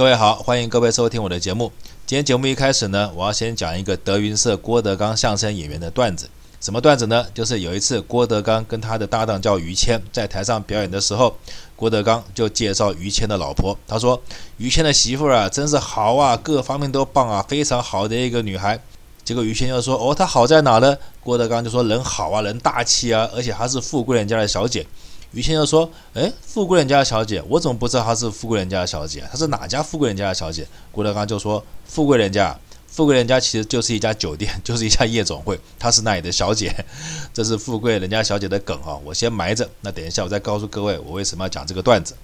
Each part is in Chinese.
各位好，欢迎各位收听我的节目。今天节目一开始呢，我要先讲一个德云社郭德纲相声演员的段子。什么段子呢？就是有一次郭德纲跟他的搭档叫于谦在台上表演的时候，郭德纲就介绍于谦的老婆，他说：“于谦的媳妇啊，真是好啊，各方面都棒啊，非常好的一个女孩。”结果于谦就说：“哦，她好在哪呢？”郭德纲就说：“人好啊，人大气啊，而且她是富贵人家的小姐。”于谦就说：“哎，富贵人家的小姐，我怎么不知道她是富贵人家的小姐？她是哪家富贵人家的小姐？”郭德纲就说：“富贵人家，富贵人家其实就是一家酒店，就是一家夜总会，她是那里的小姐，这是富贵人家小姐的梗啊，我先埋着，那等一下我再告诉各位我为什么要讲这个段子。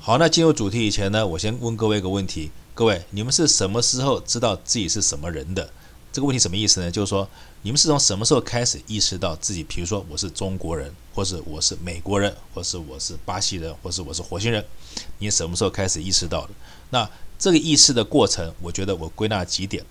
好，那进入主题以前呢，我先问各位一个问题：各位，你们是什么时候知道自己是什么人的？”这个问题什么意思呢？就是说，你们是从什么时候开始意识到自己，比如说我是中国人，或是我是美国人，或是我是巴西人，或是我是火星人？你什么时候开始意识到的？那这个意识的过程，我觉得我归纳几点。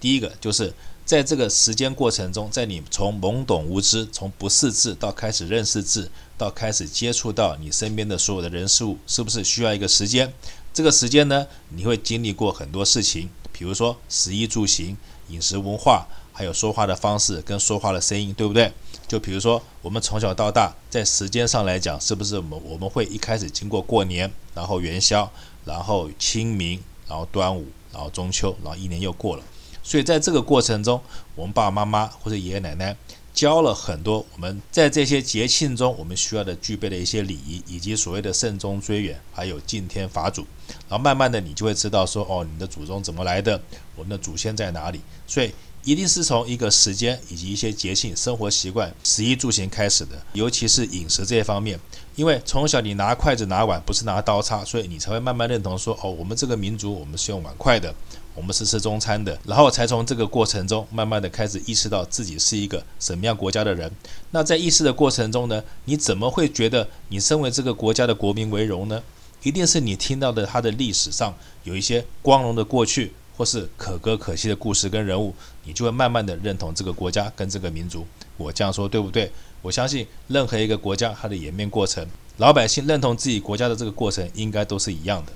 第一个就是在这个时间过程中，在你从懵懂无知，从不识字到开始认识字，到开始接触到你身边的所有的人事物，是不是需要一个时间？这个时间呢，你会经历过很多事情，比如说食衣住行。饮食文化，还有说话的方式跟说话的声音，对不对？就比如说，我们从小到大，在时间上来讲，是不是我们我们会一开始经过过年，然后元宵，然后清明，然后端午，然后中秋，然后一年又过了。所以在这个过程中，我们爸爸妈妈或者爷爷奶奶教了很多我们在这些节庆中我们需要的具备的一些礼仪，以及所谓的慎终追远，还有敬天法祖。然后慢慢的，你就会知道说，哦，你的祖宗怎么来的？我们的祖先在哪里？所以一定是从一个时间以及一些节庆、生活习惯、食衣住行开始的，尤其是饮食这一方面。因为从小你拿筷子拿碗，不是拿刀叉，所以你才会慢慢认同说，哦，我们这个民族我们是用碗筷的，我们是吃中餐的。然后才从这个过程中，慢慢的开始意识到自己是一个什么样国家的人。那在意识的过程中呢，你怎么会觉得你身为这个国家的国民为荣呢？一定是你听到的，他的历史上有一些光荣的过去，或是可歌可泣的故事跟人物，你就会慢慢的认同这个国家跟这个民族。我这样说对不对？我相信任何一个国家它的演变过程，老百姓认同自己国家的这个过程，应该都是一样的。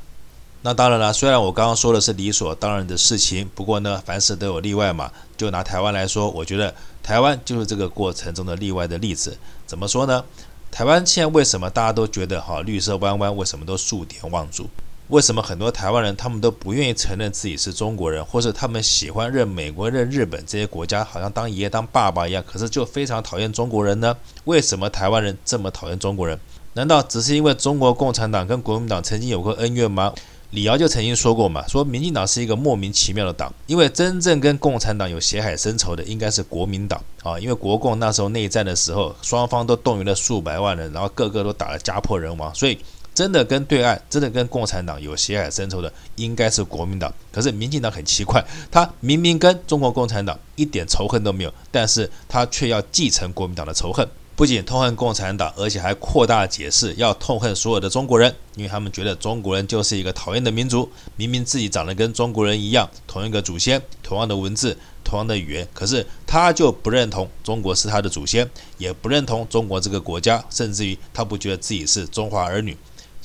那当然了，虽然我刚刚说的是理所当然的事情，不过呢，凡事都有例外嘛。就拿台湾来说，我觉得台湾就是这个过程中的例外的例子。怎么说呢？台湾现在为什么大家都觉得哈绿色弯弯？为什么都数典忘祖？为什么很多台湾人他们都不愿意承认自己是中国人，或是他们喜欢认美国、认日本这些国家，好像当爷爷当爸爸一样，可是就非常讨厌中国人呢？为什么台湾人这么讨厌中国人？难道只是因为中国共产党跟国民党曾经有过恩怨吗？李敖就曾经说过嘛，说民进党是一个莫名其妙的党，因为真正跟共产党有血海深仇的应该是国民党啊，因为国共那时候内战的时候，双方都动员了数百万人，然后个个都打得家破人亡，所以真的跟对岸、真的跟共产党有血海深仇的应该是国民党。可是民进党很奇怪，他明明跟中国共产党一点仇恨都没有，但是他却要继承国民党的仇恨。不仅痛恨共产党，而且还扩大解释，要痛恨所有的中国人，因为他们觉得中国人就是一个讨厌的民族。明明自己长得跟中国人一样，同一个祖先，同样的文字，同样的语言，可是他就不认同中国是他的祖先，也不认同中国这个国家，甚至于他不觉得自己是中华儿女。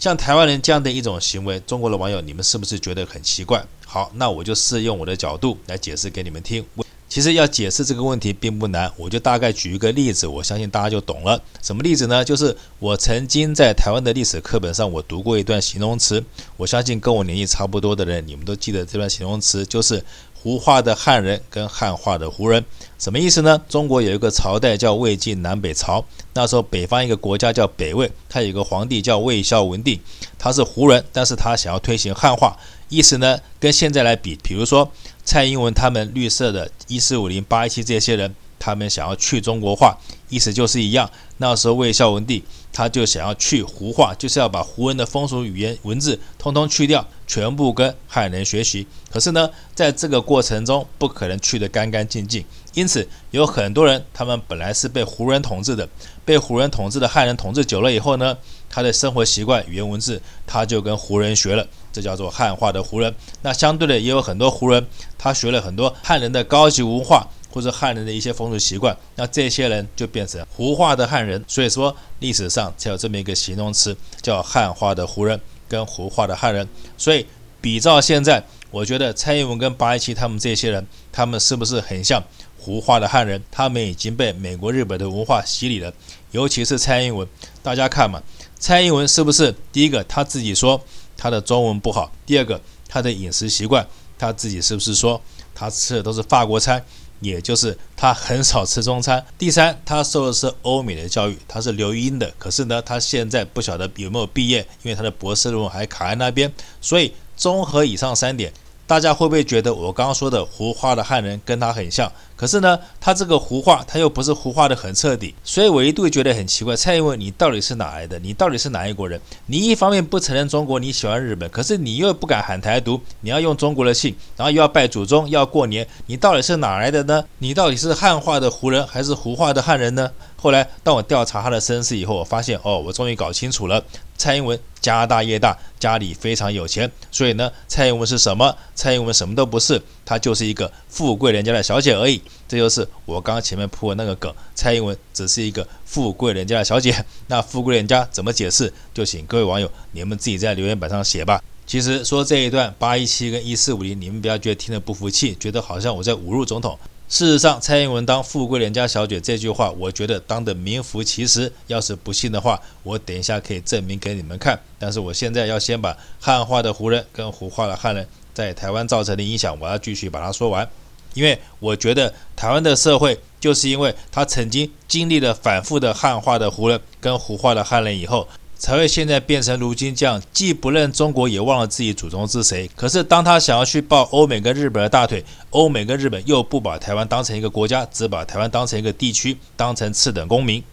像台湾人这样的一种行为，中国的网友，你们是不是觉得很奇怪？好，那我就试用我的角度来解释给你们听。其实要解释这个问题并不难，我就大概举一个例子，我相信大家就懂了。什么例子呢？就是我曾经在台湾的历史课本上，我读过一段形容词。我相信跟我年纪差不多的人，你们都记得这段形容词，就是胡化的汉人跟汉化的胡人。什么意思呢？中国有一个朝代叫魏晋南北朝，那时候北方一个国家叫北魏，他有一个皇帝叫魏孝文帝，他是胡人，但是他想要推行汉化。意思呢，跟现在来比，比如说蔡英文他们绿色的一四五零八一七这些人，他们想要去中国化，意思就是一样。那时候魏孝文帝他就想要去胡化，就是要把胡人的风俗语言文字通通去掉，全部跟汉人学习。可是呢，在这个过程中不可能去得干干净净，因此有很多人他们本来是被胡人统治的，被胡人统治的汉人统治久了以后呢，他的生活习惯、语言文字他就跟胡人学了。这叫做汉化的胡人，那相对的也有很多胡人，他学了很多汉人的高级文化或者汉人的一些风俗习惯，那这些人就变成胡化的汉人。所以说历史上才有这么一个形容词，叫汉化的胡人跟胡化的汉人。所以比照现在，我觉得蔡英文跟八一七他们这些人，他们是不是很像胡化的汉人？他们已经被美国、日本的文化洗礼了。尤其是蔡英文，大家看嘛，蔡英文是不是第一个？他自己说他的中文不好。第二个，他的饮食习惯，他自己是不是说他吃的都是法国餐？也就是他很少吃中餐。第三，他受的是欧美的教育，他是留英的。可是呢，他现在不晓得有没有毕业，因为他的博士论文还卡在那边。所以综合以上三点。大家会不会觉得我刚刚说的胡化的汉人跟他很像？可是呢，他这个胡化他又不是胡化的很彻底，所以我一度觉得很奇怪。蔡英文，你到底是哪来的？你到底是哪一国人？你一方面不承认中国，你喜欢日本，可是你又不敢喊台独，你要用中国的姓，然后又要拜祖宗，要过年，你到底是哪来的呢？你到底是汉化的胡人还是胡化的汉人呢？后来当我调查他的身世以后，我发现哦，我终于搞清楚了。蔡英文家大业大，家里非常有钱，所以呢，蔡英文是什么？蔡英文什么都不是，她就是一个富贵人家的小姐而已。这就是我刚刚前面铺的那个梗，蔡英文只是一个富贵人家的小姐。那富贵人家怎么解释？就请各位网友你们自己在留言板上写吧。其实说这一段八一七跟一四五零，你们不要觉得听得不服气，觉得好像我在侮辱总统。事实上，蔡英文当富贵人家小姐这句话，我觉得当的名副其实。要是不信的话，我等一下可以证明给你们看。但是我现在要先把汉化的胡人跟胡化的汉人在台湾造成的影响，我要继续把它说完。因为我觉得台湾的社会，就是因为他曾经经历了反复的汉化的胡人跟胡化的汉人以后。才会现在变成如今这样，既不认中国，也忘了自己祖宗是谁。可是当他想要去抱欧美跟日本的大腿，欧美跟日本又不把台湾当成一个国家，只把台湾当成一个地区，当成次等公民。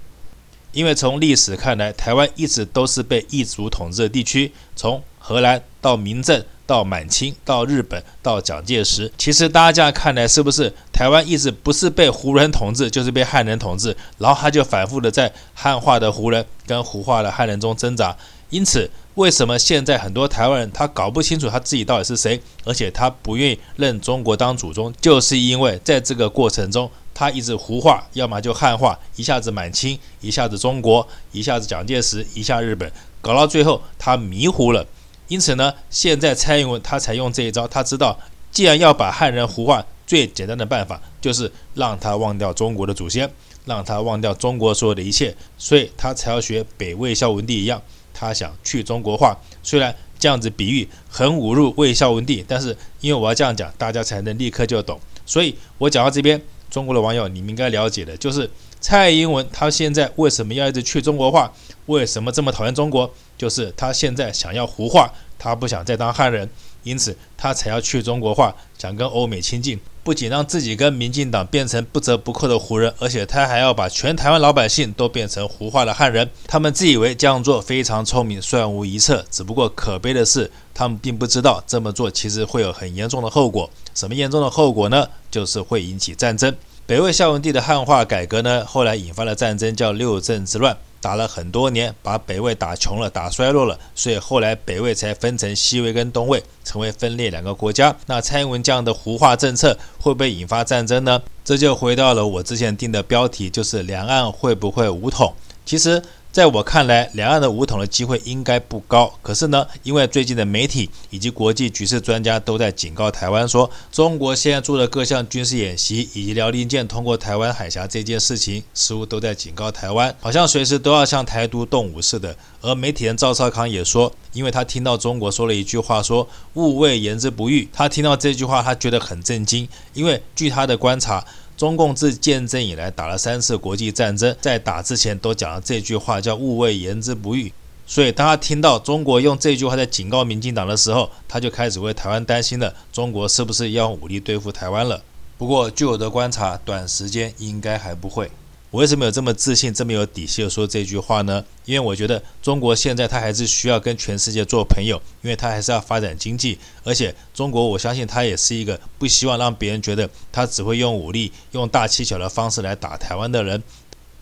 因为从历史看来，台湾一直都是被异族统治的地区，从荷兰到明政。到满清，到日本，到蒋介石，其实大家看来，是不是台湾一直不是被胡人统治，就是被汉人统治？然后他就反复的在汉化的胡人跟胡化的汉人中挣扎。因此，为什么现在很多台湾人他搞不清楚他自己到底是谁，而且他不愿意认中国当祖宗，就是因为在这个过程中，他一直胡化，要么就汉化，一下子满清，一下子中国，一下子蒋介石，一下日本，搞到最后他迷糊了。因此呢，现在蔡英文他才用这一招。他知道，既然要把汉人胡化，最简单的办法就是让他忘掉中国的祖先，让他忘掉中国所有的一切，所以他才要学北魏孝文帝一样，他想去中国化。虽然这样子比喻很侮辱魏孝文帝，但是因为我要这样讲，大家才能立刻就懂。所以我讲到这边，中国的网友你们应该了解的就是。蔡英文他现在为什么要一直去中国化？为什么这么讨厌中国？就是他现在想要胡化，他不想再当汉人，因此他才要去中国化，想跟欧美亲近。不仅让自己跟民进党变成不折不扣的胡人，而且他还要把全台湾老百姓都变成胡化的汉人。他们自以为这样做非常聪明，算无一策。只不过可悲的是，他们并不知道这么做其实会有很严重的后果。什么严重的后果呢？就是会引起战争。北魏孝文帝的汉化改革呢，后来引发了战争，叫六镇之乱，打了很多年，把北魏打穷了，打衰落了，所以后来北魏才分成西魏跟东魏，成为分裂两个国家。那蔡英文这样的胡化政策会不会引发战争呢？这就回到了我之前定的标题，就是两岸会不会武统？其实。在我看来，两岸的武统的机会应该不高。可是呢，因为最近的媒体以及国际局势专家都在警告台湾说，中国现在做的各项军事演习以及辽宁舰通过台湾海峡这件事情，似乎都在警告台湾，好像随时都要向台独动武似的。而媒体人赵少康也说，因为他听到中国说了一句话，说“勿谓言之不预”，他听到这句话，他觉得很震惊，因为据他的观察。中共自建政以来打了三次国际战争，在打之前都讲了这句话，叫“勿谓言之不预”。所以当他听到中国用这句话在警告民进党的时候，他就开始为台湾担心了：中国是不是要武力对付台湾了？不过据我的观察，短时间应该还不会。我为什么有这么自信、这么有底气的说这句话呢？因为我觉得中国现在它还是需要跟全世界做朋友，因为它还是要发展经济，而且中国我相信它也是一个不希望让别人觉得它只会用武力、用大欺小的方式来打台湾的人。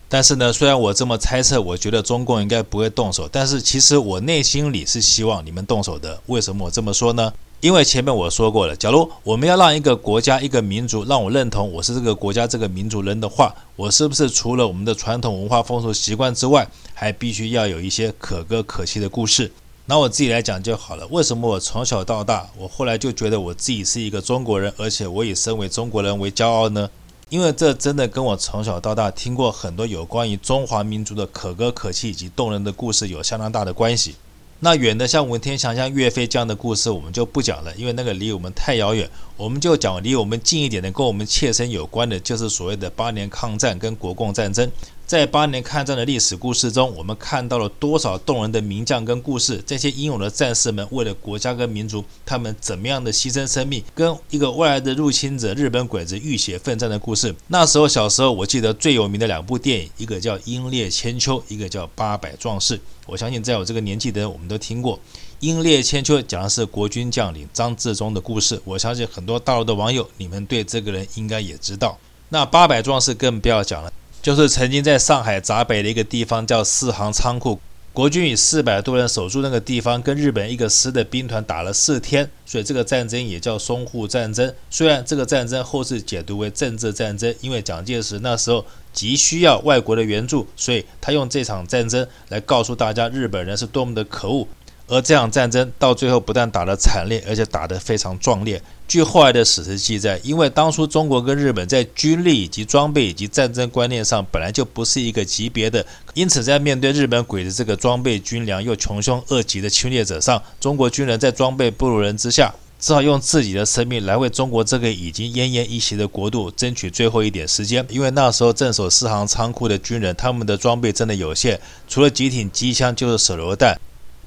但是呢，虽然我这么猜测，我觉得中共应该不会动手，但是其实我内心里是希望你们动手的。为什么我这么说呢？因为前面我说过了，假如我们要让一个国家、一个民族让我认同我是这个国家、这个民族人的话，我是不是除了我们的传统文化风俗习惯之外，还必须要有一些可歌可泣的故事？拿我自己来讲就好了。为什么我从小到大，我后来就觉得我自己是一个中国人，而且我以身为中国人为骄傲呢？因为这真的跟我从小到大听过很多有关于中华民族的可歌可泣以及动人的故事有相当大的关系。那远的像文天祥、像岳飞这样的故事，我们就不讲了，因为那个离我们太遥远。我们就讲离我们近一点的，跟我们切身有关的，就是所谓的八年抗战跟国共战争。在八年抗战的历史故事中，我们看到了多少动人的名将跟故事？这些英勇的战士们为了国家跟民族，他们怎么样的牺牲生命，跟一个外来的入侵者日本鬼子浴血奋战的故事。那时候小时候，我记得最有名的两部电影，一个叫《英烈千秋》，一个叫《八百壮士》。我相信在我这个年纪的人，我们都听过《英烈千秋》，讲的是国军将领张自忠的故事。我相信很多大陆的网友，你们对这个人应该也知道。那《八百壮士》更不要讲了。就是曾经在上海闸北的一个地方叫四行仓库，国军以四百多人守住那个地方，跟日本一个师的兵团打了四天，所以这个战争也叫淞沪战争。虽然这个战争后世解读为政治战争，因为蒋介石那时候急需要外国的援助，所以他用这场战争来告诉大家日本人是多么的可恶。而这场战争到最后不但打得惨烈，而且打得非常壮烈。据后来的史实记载，因为当初中国跟日本在军力以及装备以及战争观念上本来就不是一个级别的，因此在面对日本鬼子这个装备军粮又穷凶恶极的侵略者上，中国军人在装备不如人之下，只好用自己的生命来为中国这个已经奄奄一息的国度争取最后一点时间。因为那时候镇守四行仓库的军人，他们的装备真的有限，除了几挺机枪就是手榴弹。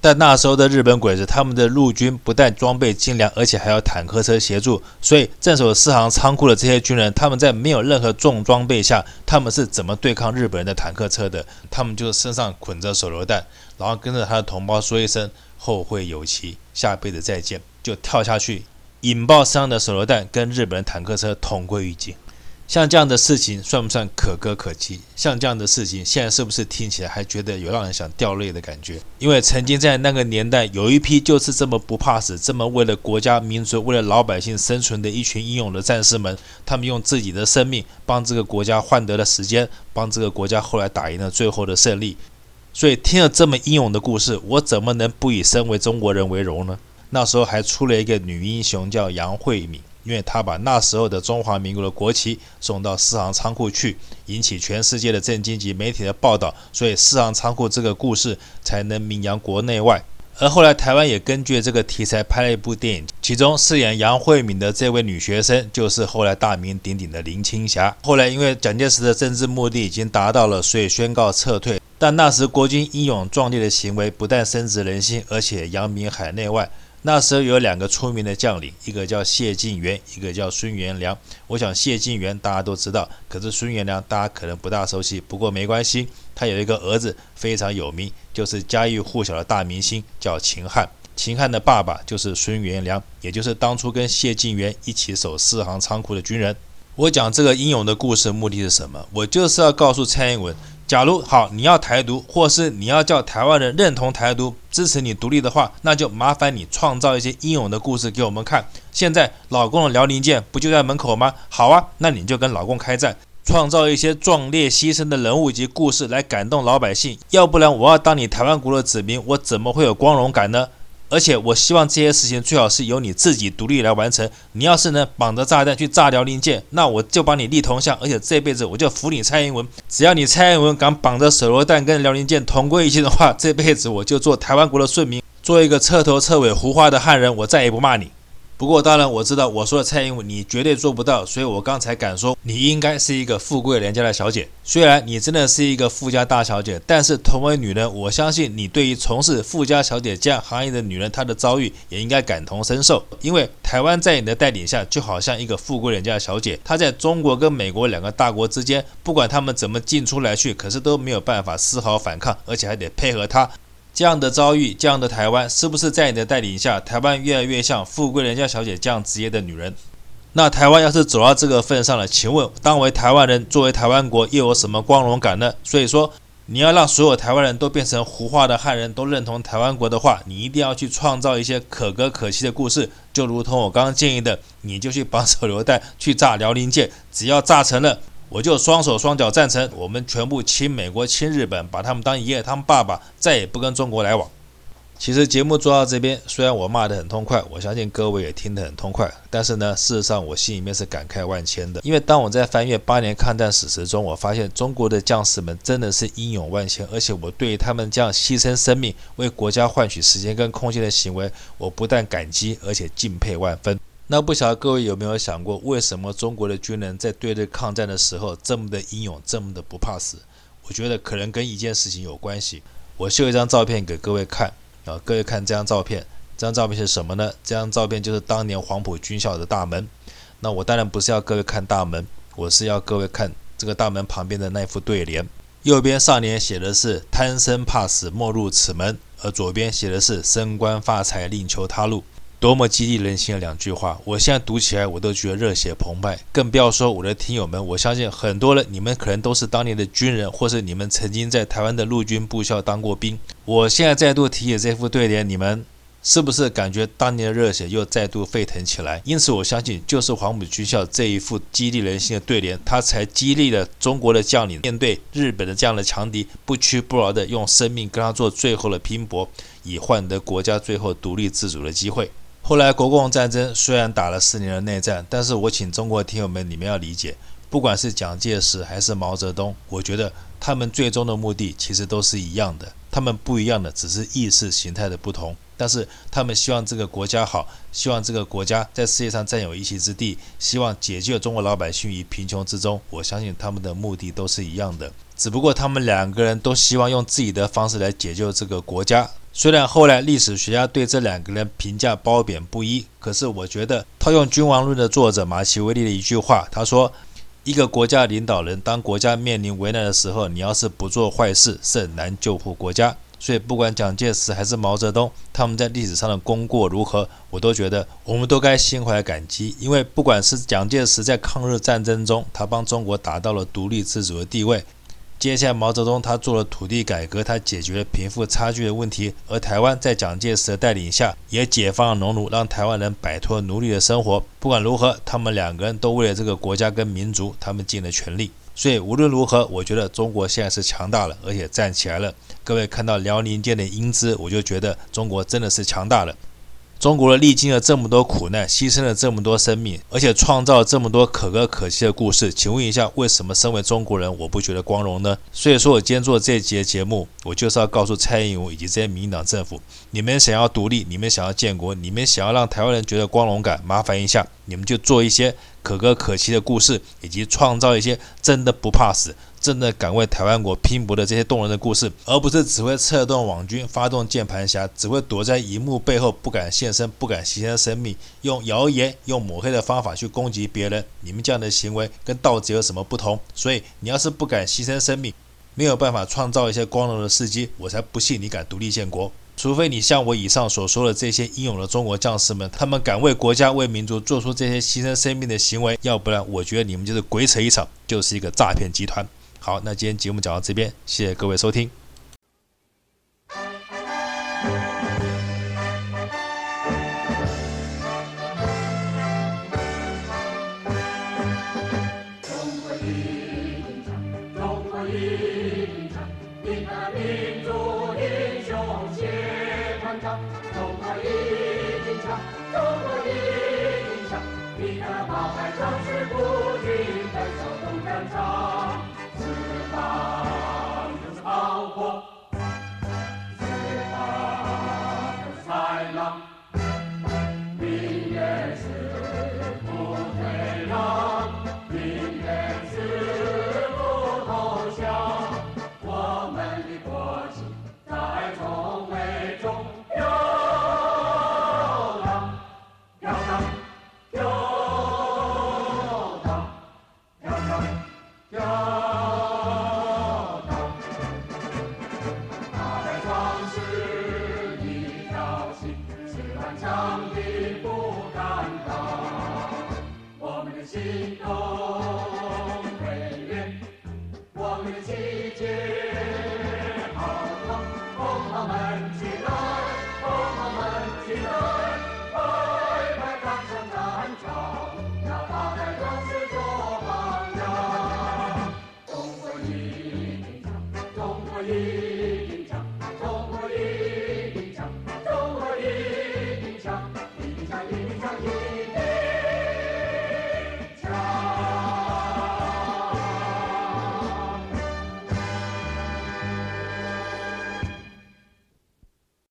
但那时候的日本鬼子，他们的陆军不但装备精良，而且还有坦克车协助。所以镇守四行仓库的这些军人，他们在没有任何重装备下，他们是怎么对抗日本人的坦克车的？他们就身上捆着手榴弹，然后跟着他的同胞说一声“后会有期，下辈子再见”，就跳下去引爆身上的手榴弹，跟日本人坦克车同归于尽。像这样的事情算不算可歌可泣？像这样的事情，现在是不是听起来还觉得有让人想掉泪的感觉？因为曾经在那个年代，有一批就是这么不怕死，这么为了国家民族、为了老百姓生存的一群英勇的战士们，他们用自己的生命帮这个国家换得了时间，帮这个国家后来打赢了最后的胜利。所以听了这么英勇的故事，我怎么能不以身为中国人为荣呢？那时候还出了一个女英雄，叫杨惠敏。因为他把那时候的中华民国的国旗送到四行仓库去，引起全世界的震惊及媒体的报道，所以四行仓库这个故事才能名扬国内外。而后来台湾也根据这个题材拍了一部电影，其中饰演杨惠敏的这位女学生就是后来大名鼎鼎的林青霞。后来因为蒋介石的政治目的已经达到了，所以宣告撤退。但那时国军英勇壮烈的行为不但深植人心，而且扬名海内外。那时候有两个出名的将领，一个叫谢晋元，一个叫孙元良。我想谢晋元大家都知道，可是孙元良大家可能不大熟悉。不过没关系，他有一个儿子非常有名，就是家喻户晓的大明星，叫秦汉。秦汉的爸爸就是孙元良，也就是当初跟谢晋元一起守四行仓库的军人。我讲这个英勇的故事目的是什么？我就是要告诉蔡英文。假如好，你要台独，或是你要叫台湾人认同台独，支持你独立的话，那就麻烦你创造一些英勇的故事给我们看。现在老共的辽宁舰不就在门口吗？好啊，那你就跟老共开战，创造一些壮烈牺牲的人物及故事来感动老百姓。要不然我要当你台湾国的子民，我怎么会有光荣感呢？而且我希望这些事情最好是由你自己独立来完成。你要是能绑着炸弹去炸辽宁舰，那我就帮你立铜像，而且这辈子我就服你蔡英文。只要你蔡英文敢绑着手榴弹跟辽宁舰同归于尽的话，这辈子我就做台湾国的顺民，做一个彻头彻尾胡话的汉人，我再也不骂你。不过，当然我知道我说的蔡英文你绝对做不到，所以我刚才敢说你应该是一个富贵人家的小姐。虽然你真的是一个富家大小姐，但是同为女人，我相信你对于从事富家小姐这样行业的女人，她的遭遇也应该感同身受。因为台湾在你的带领下，就好像一个富贵人家的小姐，她在中国跟美国两个大国之间，不管他们怎么进出来去，可是都没有办法丝毫反抗，而且还得配合她。这样的遭遇，这样的台湾，是不是在你的带领下，台湾越来越像富贵人家小姐这样职业的女人？那台湾要是走到这个份上了，请问，当为台湾人，作为台湾国，又有什么光荣感呢？所以说，你要让所有台湾人都变成胡话的汉人，都认同台湾国的话，你一定要去创造一些可歌可泣的故事，就如同我刚刚建议的，你就去绑手榴弹去炸辽宁舰，只要炸成了。我就双手双脚赞成，我们全部亲美国亲日本，把他们当爷爷当爸爸，再也不跟中国来往。其实节目做到这边，虽然我骂得很痛快，我相信各位也听得很痛快，但是呢，事实上我心里面是感慨万千的。因为当我在翻阅八年抗战史实中，我发现中国的将士们真的是英勇万千，而且我对他们这样牺牲生命为国家换取时间跟空间的行为，我不但感激，而且敬佩万分。那不晓得各位有没有想过，为什么中国的军人在对日抗战的时候这么的英勇，这么的不怕死？我觉得可能跟一件事情有关系。我秀一张照片给各位看。啊，各位看这张照片，这张照片是什么呢？这张照片就是当年黄埔军校的大门。那我当然不是要各位看大门，我是要各位看这个大门旁边的那副对联。右边上联写的是“贪生怕死莫入此门”，而左边写的是“升官发财另求他路”。多么激励人心的两句话！我现在读起来我都觉得热血澎湃，更不要说我的听友们。我相信很多人，你们可能都是当年的军人，或是你们曾经在台湾的陆军部校当过兵。我现在再度提起这副对联，你们是不是感觉当年的热血又再度沸腾起来？因此，我相信就是黄埔军校这一副激励人心的对联，它才激励了中国的将领面对日本的这样的强敌，不屈不挠地用生命跟他做最后的拼搏，以换得国家最后独立自主的机会。后来国共战争虽然打了四年的内战，但是我请中国听友们，你们要理解，不管是蒋介石还是毛泽东，我觉得他们最终的目的其实都是一样的，他们不一样的只是意识形态的不同，但是他们希望这个国家好，希望这个国家在世界上占有一席之地，希望解救中国老百姓于贫穷之中，我相信他们的目的都是一样的，只不过他们两个人都希望用自己的方式来解救这个国家。虽然后来历史学家对这两个人评价褒贬不一，可是我觉得套用《君王论》的作者马基维利的一句话，他说：“一个国家领导人，当国家面临危难的时候，你要是不做坏事，是很难救护国家。”所以，不管蒋介石还是毛泽东，他们在历史上的功过如何，我都觉得我们都该心怀感激，因为不管是蒋介石在抗日战争中，他帮中国达到了独立自主的地位。接下来，毛泽东他做了土地改革，他解决了贫富差距的问题，而台湾在蒋介石的带领下也解放了农奴，让台湾人摆脱奴隶的生活。不管如何，他们两个人都为了这个国家跟民族，他们尽了全力。所以无论如何，我觉得中国现在是强大了，而且站起来了。各位看到辽宁舰的英姿，我就觉得中国真的是强大了。中国人历经了这么多苦难，牺牲了这么多生命，而且创造了这么多可歌可泣的故事。请问一下，为什么身为中国人，我不觉得光荣呢？所以说我今天做这节节目，我就是要告诉蔡英文以及这些民进党政府，你们想要独立，你们想要建国，你们想要让台湾人觉得光荣感，麻烦一下，你们就做一些可歌可泣的故事，以及创造一些真的不怕死。真的敢为台湾国拼搏的这些动人的故事，而不是只会策动网军、发动键盘侠，只会躲在荧幕背后不敢现身、不敢牺牲生命，用谣言、用抹黑的方法去攻击别人。你们这样的行为跟盗贼有什么不同？所以你要是不敢牺牲生命，没有办法创造一些光荣的事迹，我才不信你敢独立建国。除非你像我以上所说的这些英勇的中国将士们，他们敢为国家、为民族做出这些牺牲生命的行为，要不然我觉得你们就是鬼扯一场，就是一个诈骗集团。好，那今天节目讲到这边，谢谢各位收听。Oh.